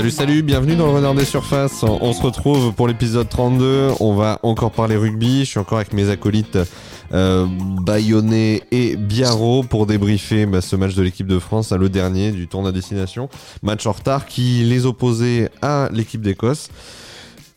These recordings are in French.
Salut, salut, bienvenue dans le Renard des Surfaces. On se retrouve pour l'épisode 32. On va encore parler rugby. Je suis encore avec mes acolytes euh, Bayonnet et Biarro pour débriefer bah, ce match de l'équipe de France, hein, le dernier du tournoi destination. Match en retard qui les opposait à l'équipe d'Écosse.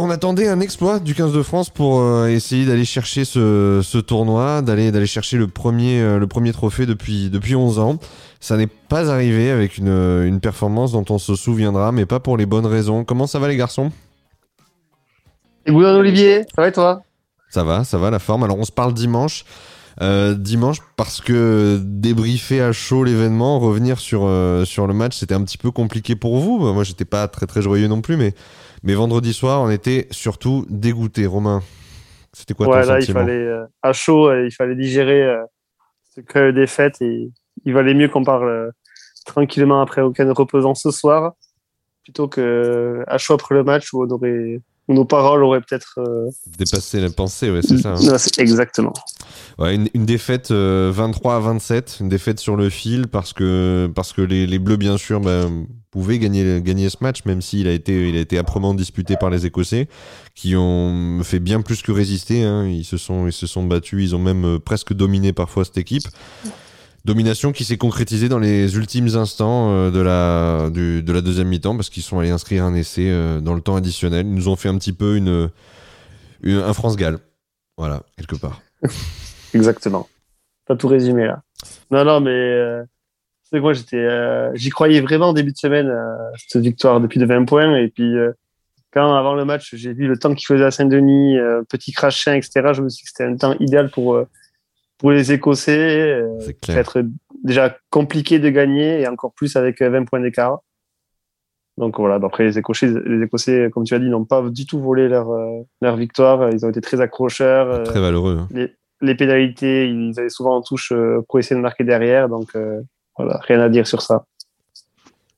On attendait un exploit du 15 de France pour euh, essayer d'aller chercher ce, tournoi, d'aller d'aller chercher le premier euh, le premier trophée depuis depuis 11 ans. Ça n'est pas arrivé avec une, une performance dont on se souviendra, mais pas pour les bonnes raisons. Comment ça va les garçons? Et vous Olivier, ça va et toi? Ça va, ça va la forme. Alors on se parle dimanche. Euh, dimanche parce que débriefer à chaud l'événement, revenir sur, sur le match, c'était un petit peu compliqué pour vous. Moi, j'étais pas très très joyeux non plus, mais mais vendredi soir, on était surtout dégoûté. Romain, c'était quoi ton là, il fallait euh, à chaud, euh, il fallait digérer euh, ce que défaite et il valait mieux qu'on parle tranquillement après aucun reposant ce soir plutôt que à chaud après le match où on aurait nos paroles auraient peut-être dépassé la pensée, ouais, c'est ça. Hein. exactement. Ouais, une, défaite 23 à 27, une défaite sur le fil parce que parce que les, les Bleus bien sûr ben, pouvait gagner, gagner ce match, même s'il a été, il a été âprement disputé par les Écossais, qui ont fait bien plus que résister. Hein. Ils, se sont, ils se sont battus, ils ont même euh, presque dominé parfois cette équipe. Domination qui s'est concrétisée dans les ultimes instants euh, de, la, de la deuxième mi-temps, parce qu'ils sont allés inscrire un essai euh, dans le temps additionnel. Ils nous ont fait un petit peu une, un France-Galles. Voilà, quelque part. Exactement. Pas tout résumé là. Non, non, mais c'est moi j'étais, euh, j'y croyais vraiment en début de semaine euh, cette victoire depuis de 20 points et puis euh, quand avant le match j'ai vu le temps qu'il faisait à Saint-Denis, petit crachin, etc. Je me suis dit que c'était un temps idéal pour pour les Écossais. ça va être déjà compliqué de gagner et encore plus avec 20 points d'écart. Donc voilà, après les Écossais, les Écossais, comme tu as dit, n'ont pas du tout volé leur, leur victoire. Ils ont été très accrocheurs. Très valeureux. Hein. Les, les, pénalités, ils avaient souvent en touche pour essayer de marquer derrière. Donc voilà, rien à dire sur ça.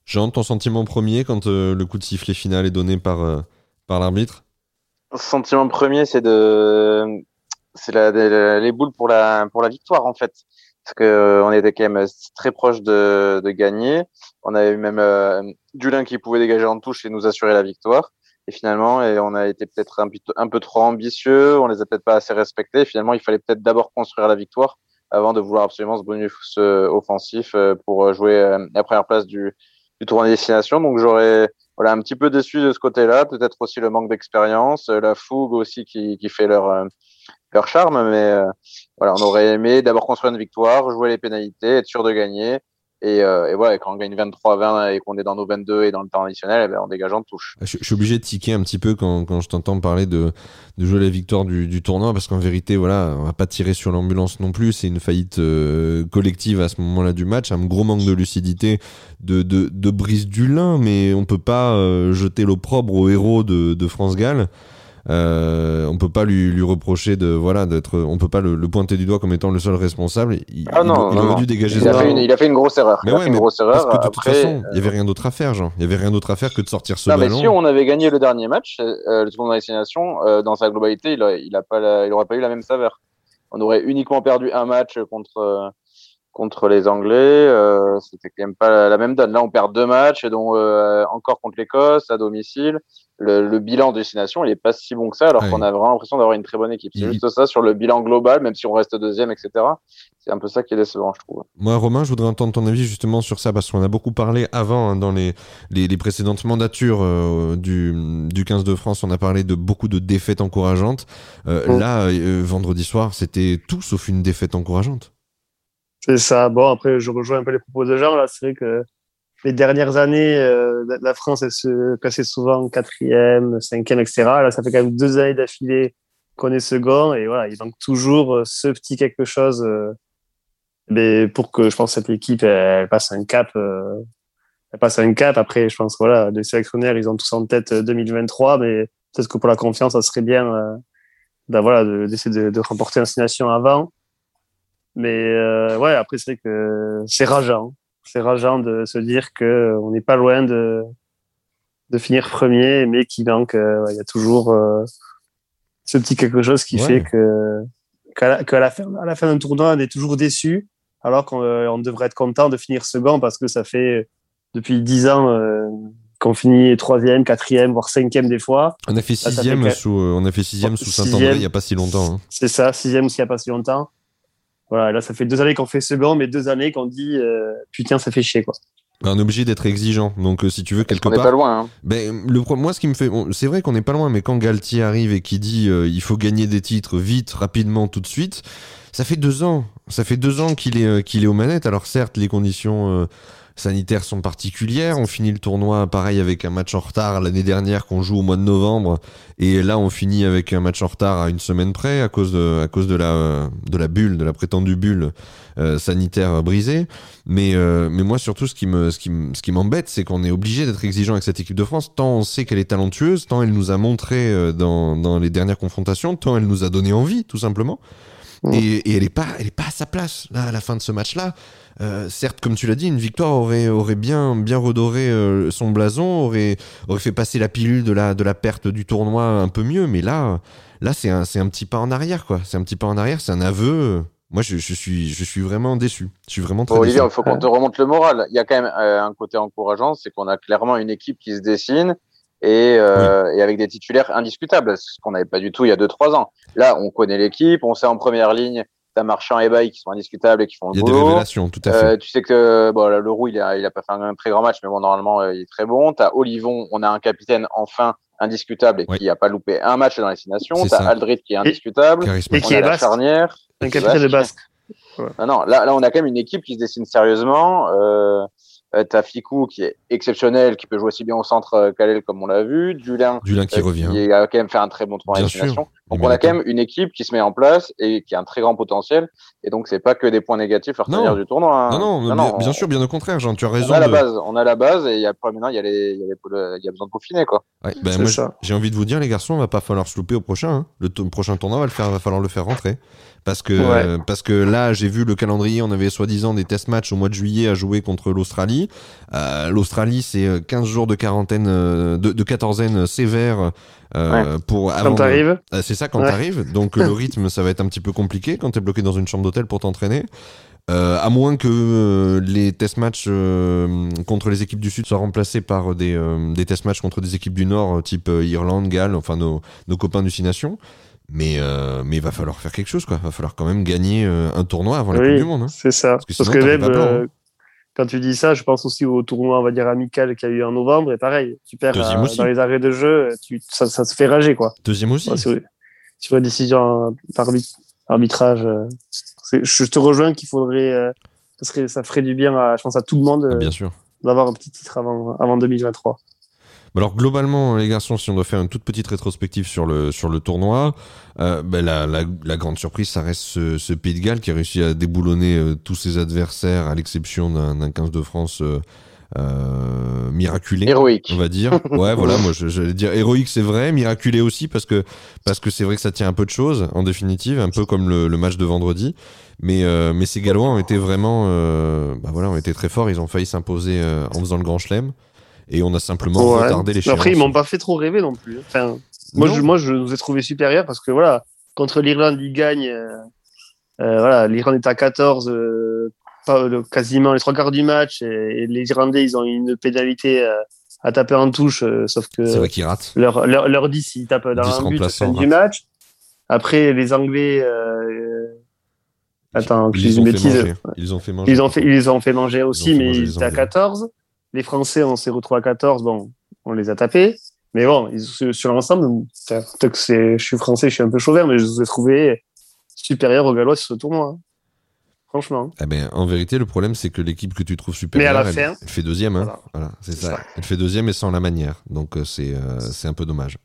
Jean, ton sentiment premier quand euh, le coup de sifflet final est donné par, euh, par l'arbitre? Sentiment premier, c'est de c'est les boules pour la pour la victoire en fait, parce que euh, on était quand même très proche de, de gagner. On avait même euh, Dulin qui pouvait dégager en touche et nous assurer la victoire. Et finalement, et on a été peut-être un, un, peu trop ambitieux, on les a peut-être pas assez respectés. finalement, il fallait peut-être d'abord construire la victoire avant de vouloir absolument ce bonus offensif euh, pour euh, jouer la première place du, du tournoi destination. Donc j'aurais voilà un petit peu déçu de ce côté-là, peut-être aussi le manque d'expérience, la fougue aussi qui, qui fait leur leur charme, mais voilà, on aurait aimé d'abord construire une victoire, jouer les pénalités, être sûr de gagner, et, euh, et, voilà, quand on gagne 23-20 et qu'on est dans nos 22 et dans le temps additionnel, eh ben en touche. Je, je, suis obligé de tiquer un petit peu quand, quand je t'entends parler de, de jouer la victoire du, du tournoi, parce qu'en vérité, voilà, on va pas tirer sur l'ambulance non plus. C'est une faillite euh, collective à ce moment-là du match, un gros manque de lucidité de, de, de Brice Dulin, mais on peut pas euh, jeter l'opprobre au héros de, de France Gall. Euh, on peut pas lui, lui reprocher de voilà d'être, on peut pas le, pointer du doigt comme étant le seul responsable. Il, ah non, il, aurait dû dégager. Il a, fait une, il a fait une grosse erreur. Mais ouais, une grosse erreur. Parce que de toute façon, il y avait rien d'autre à faire, genre. Il y avait rien d'autre à faire que de sortir ce non, ballon. Mais si on avait gagné le dernier match, euh, le tournoi destination, euh, dans sa globalité, il, a, il a pas, il aurait pas eu la même saveur. On aurait uniquement perdu un match contre euh, contre les Anglais, euh, c'était quand même pas la même donne. Là, on perd deux matchs, dont euh, encore contre l'Écosse à domicile le, bilan de destination, il est pas si bon que ça, alors qu'on a vraiment l'impression d'avoir une très bonne équipe. C'est juste ça sur le bilan global, même si on reste deuxième, etc. C'est un peu ça qui est décevant, je trouve. Moi, Romain, je voudrais entendre ton avis justement sur ça, parce qu'on a beaucoup parlé avant, hein, dans les, les, précédentes mandatures euh, du, du 15 de France, on a parlé de beaucoup de défaites encourageantes. Euh, mm. Là, euh, vendredi soir, c'était tout sauf une défaite encourageante. C'est ça. Bon, après, je rejoins un peu les propos de Jean. Là, c'est vrai que les dernières années, euh, la France, elle se classait souvent quatrième, cinquième, etc. Là, ça fait quand même deux années d'affilée qu'on est second. Et voilà, il manque toujours euh, ce petit quelque chose euh, mais pour que je pense cette équipe, elle, passe un cap. elle passe un cap. Après, je pense voilà, les sélectionnaires, ils ont tous en tête 2023, mais peut-être que pour la confiance, ça serait bien euh, voilà, d'essayer de, de, remporter l'instination avant. Mais ouais, après, c'est que c'est rageant c'est rageant de se dire que euh, on n'est pas loin de de finir premier, mais qu'il manque. Euh, il y a toujours euh, ce petit quelque chose qui fait que qu'à la, la, fin, à la fin d'un tournoi, on est toujours déçu, alors qu'on devrait être content de finir second parce que ça fait depuis dix ans qu'on finit troisième, quatrième, voire cinquième des fois. On a fait sixième fait sous, euh, on a fait sixième sous Sixième. Saint-André il n'y a pas si longtemps. hein. C'est ça, sixième s'il n'y a pas si longtemps. Voilà, là, ça fait deux années qu'on fait second, mais deux années qu'on dit euh, putain, ça fait chier, quoi. Bah, on est obligé d'être exigeant. Donc, euh, si tu veux, quelque On n'est part. pas loin. Hein. Ben, le moi, ce qui me fait, bon, c'est vrai qu'on n'est pas loin, mais quand Galtier arrive et qui dit euh, il faut gagner des titres vite, rapidement, tout de suite, ça fait deux ans. Ça fait deux ans qu'il est, euh, qu'il est aux manettes. Alors certes, les conditions euh, sanitaires sont particulières. On finit le tournoi pareil avec un match en retard l'année dernière qu'on joue au mois de novembre, et là on finit avec un match en retard à une semaine près à cause de, à cause de la, de la bulle, de la prétendue bulle euh, sanitaire brisée. Mais, euh, mais moi, surtout, ce qui me, ce qui, ce qui m'embête, c'est qu'on est obligé d'être exigeant avec cette équipe de France. Tant on sait qu'elle est talentueuse, tant elle nous a montré dans, dans les dernières confrontations, tant elle nous a donné envie, tout simplement. Mm. Et, et elle est pas, elle est pas à sa place là à la fin de ce match-là. Euh, certes, comme tu l'as dit, une victoire aurait, aurait bien, bien redoré euh, son blason, aurait, aurait fait passer la pilule de la, de la perte du tournoi un peu mieux. Mais là, là, c'est un, c'est un petit pas en arrière, quoi. C'est un petit pas en arrière, c'est un aveu. Moi, je, je suis, je suis vraiment déçu. Je suis vraiment très Bon, Olivier, il faut qu'on te remonte le moral. Il y a quand même euh, un côté encourageant, c'est qu'on a clairement une équipe qui se dessine et, euh, et avec des titulaires indiscutables, ce qu'on n'avait pas du tout il y a deux trois ans. Là, on connaît l'équipe, on sait en première ligne, t'as Marchand et Baye qui sont indiscutables et qui font Il y le a des boulot. révélations, tout à fait. Euh, tu sais que bon, là, le roux, il a, il a pas fait un très grand match, mais bon, normalement, euh, il est très bon. T'as Olivon, on a un capitaine enfin indiscutable et Ouais. qui a pas loupé un match dans les six nations. T'as. Aldrit qui est indiscutable. Et qui on a est la basque. charnière. Un capitaine de basque. Non, non, là, là, on a quand même une équipe qui se dessine sérieusement. Euh, t'as Ficou qui est exceptionnel, qui peut jouer aussi bien au centre euh, qu'à l'aile comme on l'a vu. Dulin Dulin qui euh, revient. qui a quand même fait un très bon tournoi Bien en sûr. Donc on a quand même une équipe qui se met en place et qui a un très grand potentiel. Et donc c'est pas que des points négatifs à retenir Non. du tournoi. hein. Non, non, bien, bien sûr, bien au contraire, Jean, tu as On raison. a la de- base, on a la base et il y a maintenant il y a les, il y a, les- il y a besoin de peaufiner quoi. Ouais, ben C'est moi, ça. j'ai envie de vous dire, les garçons, va pas falloir se louper au prochain. hein. Le, prochain tournoi, va, le faire, va falloir le faire rentrer. Parce que, Ouais. euh, parce que là, j'ai vu le calendrier, on avait soi-disant des test matchs au mois de juillet à jouer contre l'Australie. Euh, L'Australie, c'est euh, 15 jours de quarantaine, euh, de, de quatorzaine sévère euh, pour avant Quand t'arrives, Euh, C'est ça quand Ouais. t'arrives. Donc le rythme, ça va être un petit peu compliqué quand t'es bloqué dans une chambre d'hôtel pour t'entraîner. Euh, à moins que euh, les test matchs euh, contre les équipes du Sud soient remplacés par des, des test matchs contre des équipes du Nord, type Irlande, Galles, enfin nos, nos copains du Six Nations. Mais mais il va falloir faire quelque chose, quoi. Il va falloir quand même gagner un tournoi avant la Coupe du Monde. hein. c'est ça. que Parce sinon, que t'en fais même quand tu dis ça, je pense aussi au tournoi, on va dire amical qu'il y a eu en novembre. Et pareil, tu perds euh, dans les arrêts de jeu, tu, ça, ça se fait rager quoi. Deuxième aussi. Ouais, sur, sur les décisions d'arbit- arbitrage. euh, je te rejoins qu'il faudrait, euh, ça, serait, ça ferait du bien, à, je pense à tout le monde, Ah, euh, bien sûr. d'avoir un petit titre avant, avant 2023. Bah Alors globalement, les garçons, si on doit faire une toute petite rétrospective sur le sur le tournoi, euh, ben, la, la, la grande surprise, ça reste ce, ce Pays de Galles qui a réussi à déboulonner euh, tous ses adversaires, à l'exception d'un d'un 15 de France euh, miraculé. Héroïque. On va dire. Ouais, voilà, moi j'allais dire héroïque, c'est vrai, miraculé aussi parce que parce que c'est vrai que ça tient un peu de choses en définitive, un peu comme le, le match de vendredi. Mais euh, mais ces Gallois ont été vraiment, euh, bah voilà, ont été très forts. Ils ont failli s'imposer en faisant le Grand Chelem et on a simplement Ouais. retardé les Mais Après, ils m'ont pas fait trop rêver non plus. Enfin, moi, Non. je, moi, je nous ai trouvé supérieurs parce que voilà, contre l'Irlande, ils gagnent. euh, euh, voilà, l'Irlande est à 14, euh, pas, quasiment les trois quarts du match, et, et les Irlandais, ils ont une pénalité à taper en touche, sauf que C'est vrai qu'ils ratent. leur, leur, leur 10, ils tapent dans 10 un but à la fin du match. Après, les Anglais, attends, Ils dise ont bêtise. Ils ont fait manger. Ils ont fait, ils ont fait manger aussi, mais ils étaient à Anglais. 14. Les Français, on s'est retrouvés à 14. Bon, on les a tapés. Mais bon, ils- sur l'ensemble, peut-être que c'est, je suis français, je suis un peu chauvin, mais je les ai trouvés supérieurs aux Gallois sur ce tournoi. hein. Franchement. Eh ben, en vérité, le problème, c'est que l'équipe que tu trouves Mais supérieure, à la elle, fin- elle fait deuxième. Hein. Voilà. Voilà, c'est ça. ça. Elle fait deuxième et sans la manière. Donc, euh, c'est euh, c'est un peu dommage.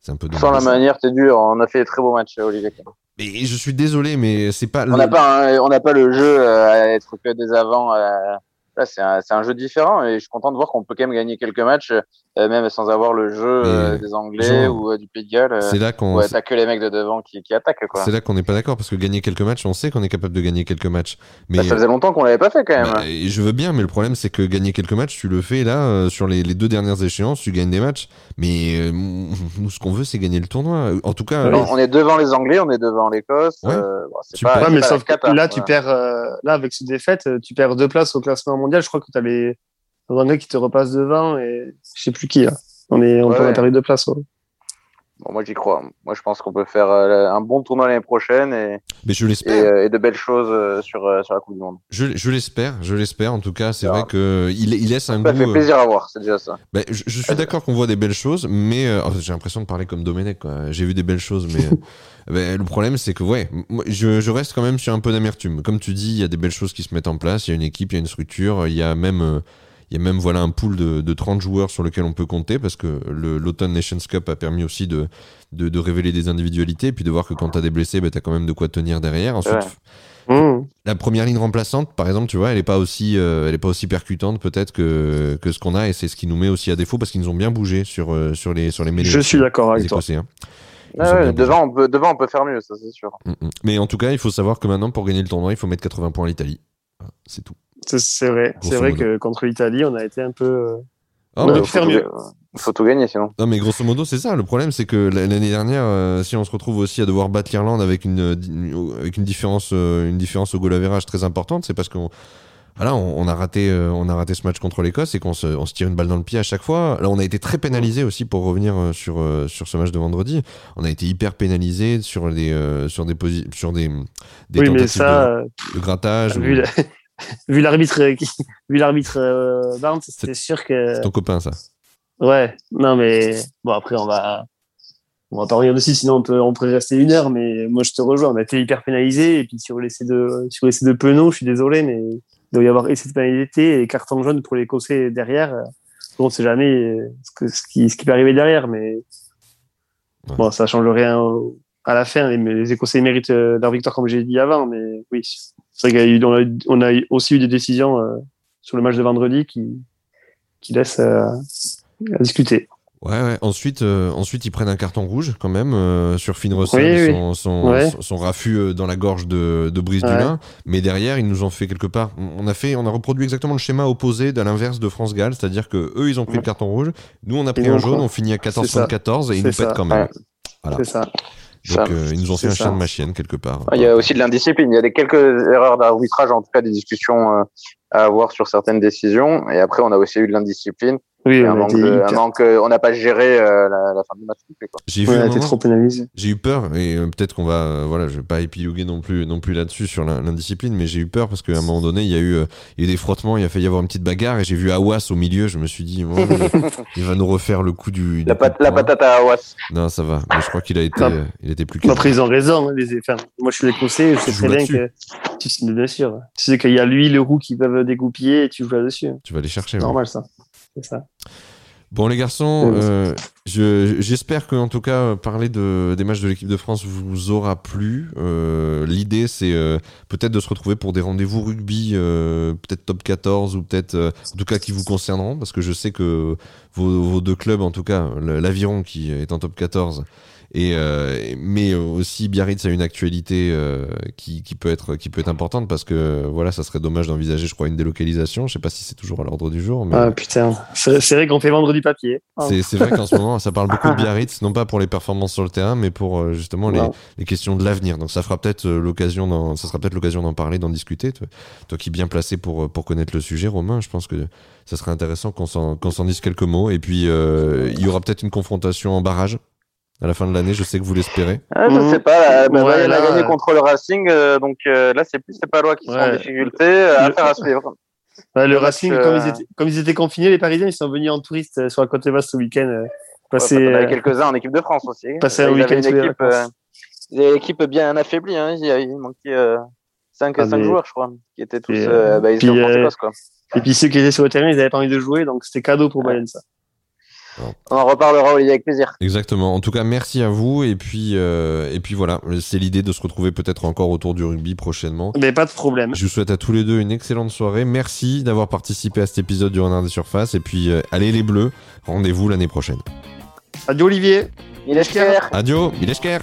C'est un peu dommage. Sans la manière, t'es dur. On a fait des très beaux matchs, Olivier. Et je suis désolé, mais c'est pas. On le- n'a pas, un- on n'a pas le jeu euh, à être que des avants. euh, Là, c'est un, un jeu différent et je suis content de voir qu'on peut quand même gagner quelques matchs, euh, même sans avoir le jeu euh, des Anglais genre, ou euh, du Pays de Galles. euh, C'est là qu'on. Ouais, t'as que les mecs de devant qui, qui attaquent, quoi. C'est là qu'on n'est pas d'accord parce que gagner quelques matchs, on sait qu'on est capable de gagner quelques matchs. Mais Bah, ça faisait longtemps qu'on l'avait pas fait, quand même. Bah, et je veux bien, mais le problème c'est que gagner quelques matchs, tu le fais là euh, sur les, les deux dernières échéances, tu gagnes des matchs. Mais euh, nous, ce qu'on veut, c'est gagner le tournoi. En tout cas, Non, on est devant les Anglais, on est devant l'Écosse. Ouais. euh, bon, c'est Super. pas, c'est mais pas sauf que là, tu perds, euh, là, avec cette défaite, euh, tu perds deux places au classement mondial. Je crois que tu as gars qui te repasse devant et je sais plus qui là. On est on Ouais, peut ouais. de place. ouais. Bon, moi, j'y crois. Moi, je pense qu'on peut faire euh, un bon tournoi l'année prochaine et, Mais je et, l'espère. euh, et de belles choses euh, sur, euh, sur la Coupe du Monde. Je, je l'espère, je l'espère. En tout cas, c'est Ça vrai que il, il laisse un Ça goût. fait euh, plaisir à voir, c'est déjà ça. bah, je, je suis d'accord qu'on voit des belles choses, mais euh, oh, j'ai l'impression de parler comme Domenech. J'ai vu des belles choses, mais bah, le problème, c'est que ouais, moi, je, je reste quand même sur un peu d'amertume. Comme tu dis, il y a des belles choses qui se mettent en place. Il y a une équipe, il y a une structure, il y a même, euh, il y a même voilà un pool de, de 30 joueurs sur lequel on peut compter parce que l'Autumn Nations Cup a permis aussi de, de, de révéler des individualités et puis de voir que quand t'as des blessés, bah, t'as quand même de quoi tenir derrière. Ensuite, Ouais. Mmh. la première ligne remplaçante, par exemple, tu vois, elle est pas aussi, euh, elle est pas aussi percutante peut-être que, que ce qu'on a, et c'est ce qui nous met aussi à défaut parce qu'ils nous ont bien bougé sur euh, sur les sur les mêlées. Je suis d'accord avec toi. Écossais, hein. Ah ouais, devant, on peut, devant, on peut faire mieux, ça, c'est sûr. bougé. Mm, mm. Mais en tout cas, il faut savoir que maintenant, pour gagner le tournoi, il faut mettre 80 points à l'Italie. C'est tout. C'est- vrai. C'est vrai modo. que contre l'Italie, on a été un peu. euh, Ah, Ouais, mais- faut faire tout, mieux. faut tout gagner, sinon. non, mais grosso modo, c'est ça. Le problème, c'est que l'année dernière, euh, si on se retrouve aussi à devoir battre l'Irlande avec une, euh, avec une différence, euh, une différence au goal average très importante, c'est parce qu'on voilà, on, on a raté, euh, on a raté ce match contre l'Écosse et qu'on se, on se tire une balle dans le pied à chaque fois. Là, on a été très pénalisé aussi pour revenir sur euh, sur ce match de vendredi. On a été hyper pénalisé sur des euh, sur des posi- sur des, des Oui, mais tentatives ça, de, de grattage. vu ou- la- vu l'arbitre, euh, qui- vu l'arbitre euh, Barnes, c'était sûr que. C'est ton copain, ça. Ouais. Non, mais bon après, on va. On va pas revenir dessus, sinon on peut, on pourrait rester une heure. Mais moi, je te rejoins. On a été hyper pénalisé. Et puis sur l'essai de, sur l'essai de Penaud, je suis désolé, mais il doit y avoir essai de pénalité et carton jaune pour l'Écossais derrière. Bon, on sait jamais euh, ce, que, ce, qui, ce qui peut arriver derrière, mais Ouais. bon, ça change rien au- à la fin. Les, les Écossais méritent euh, leur victoire, comme j'ai dit avant, mais oui, c'est vrai y a on a, aussi eu des décisions euh, sur le match de vendredi qui, qui laissent euh, à discuter. Ouais, ouais. Ensuite, euh, ensuite, ils prennent un carton rouge quand même euh, sur Finn Russell, Oui, oui. son, son, Ouais. son- son raffut dans la gorge de, de Brice Ouais. Dulin. Mais derrière, ils nous ont fait quelque part. On a fait, on a reproduit exactement le schéma opposé de l'inverse de France Gall, c'est-à-dire que eux, ils ont pris Ouais. le carton rouge. Nous, on a pris nous, un jaune. On finit à 14 C'est ça. 14 et ils nous ça. pètent quand même. Voilà. C'est ça. Donc, euh, ils nous ont fait un ça. chien de ma chienne quelque part. Ah, Il y a aussi de l'indiscipline. Il y a des quelques erreurs d'arbitrage, en tout cas des discussions euh, à avoir sur certaines décisions. Et après, on a aussi eu de l'indiscipline. Oui, on un manque été, de- un hyper- manque, euh, on n'a pas géré euh, la, la fin du match. J'ai vu ouais, trop pénalisé. J'ai eu peur et euh, peut-être qu'on va, euh, voilà, je vais pas épiloguer non plus, non plus là-dessus sur l'in- l'indiscipline, mais j'ai eu peur parce qu'à un moment donné, il y a eu, euh, il y a eu des frottements, il a failli y avoir une petite bagarre et j'ai vu Awas au milieu. Je me suis dit, bon, il, va nous refaire le coup du. du La, pat- la patate à Awas. Non, ça va. Mais je crois qu'il a été, Non. il était plus. Après, ils ont raison. hein, les, enfin, moi, je suis l'écossais, je sais Tu très joues bien que. Tu sais, bien sûr. Tu sais qu'il y a lui, le roux qui peuvent dégoupiller et tu joues là-dessus. Tu vas les chercher. Ouais. normal, ça. C'est ça. Bon, les garçons, euh, je- j'espère que en tout cas parler de, des matchs de l'équipe de France vous aura plu. Euh, L'idée, c'est euh, peut-être de se retrouver pour des rendez-vous rugby, euh, peut-être top 14 ou peut-être, euh, en tout cas, qui vous concerneront, parce que je sais que vos, vos deux clubs, en tout cas, l'Aviron qui est en top 14. Et euh, mais aussi Biarritz a une actualité euh, qui, qui peut être qui peut être importante parce que voilà ça serait dommage d'envisager je crois une délocalisation je sais pas si c'est toujours à l'ordre du jour mais Ah, putain. C'est vrai qu'on fait vendre du papier. Ah. c'est, vrai qu'en ce moment, ça parle beaucoup de Biarritz, non pas pour les performances sur le terrain, mais pour euh, justement les, les questions de l'avenir. Donc ça fera peut-être euh, l'occasion, ça sera peut-être l'occasion d'en parler, d'en discuter. Toi, toi qui es bien placé pour euh, pour connaître le sujet, Romain, je pense que ça serait intéressant qu'on s'en qu'on s'en dise quelques mots. Et puis euh, il y aura peut-être une confrontation en barrage à la fin de l'année. Je sais que vous l'espérez. Ah, je Mhm. sais pas. Bah, Ouais, Bayern a là, gagné euh, contre le Racing, euh, donc euh, là, c'est plus les Palois qui sont en Ouais. difficulté. euh, Le- Affaire à suivre. Ouais, le Racing, comme, ils étaient, comme ils étaient confinés, les Parisiens, ils sont venus en touriste euh, sur la côte basse ce week-end. euh, Ouais, passer, euh, quelques-uns en équipe de France aussi. passer un week-end les équipe, vacances. euh, ils avaient une équipe bien affaiblie. Hein. Il, a- il manquait euh, 5 Ah, cinq mais- joueurs, je crois, qui étaient tous. Et, euh, bah, ils puis, euh, quoi. Et puis ceux qui étaient sur le terrain, ils avaient pas envie de jouer, donc c'était cadeau pour Ouais. Bayern, ça. On en reparlera, Olivier, avec plaisir. Exactement. En tout cas, merci à vous. Et puis euh, et puis voilà, c'est l'idée de se retrouver peut-être encore autour du rugby prochainement. Mais pas de problème. Je vous souhaite à tous les deux une excellente soirée. Merci d'avoir participé à cet épisode du Renard des Surfaces. Et puis, euh, allez les bleus, rendez-vous l'année prochaine. Adieu, Olivier. Il est. Adieu, Mileshker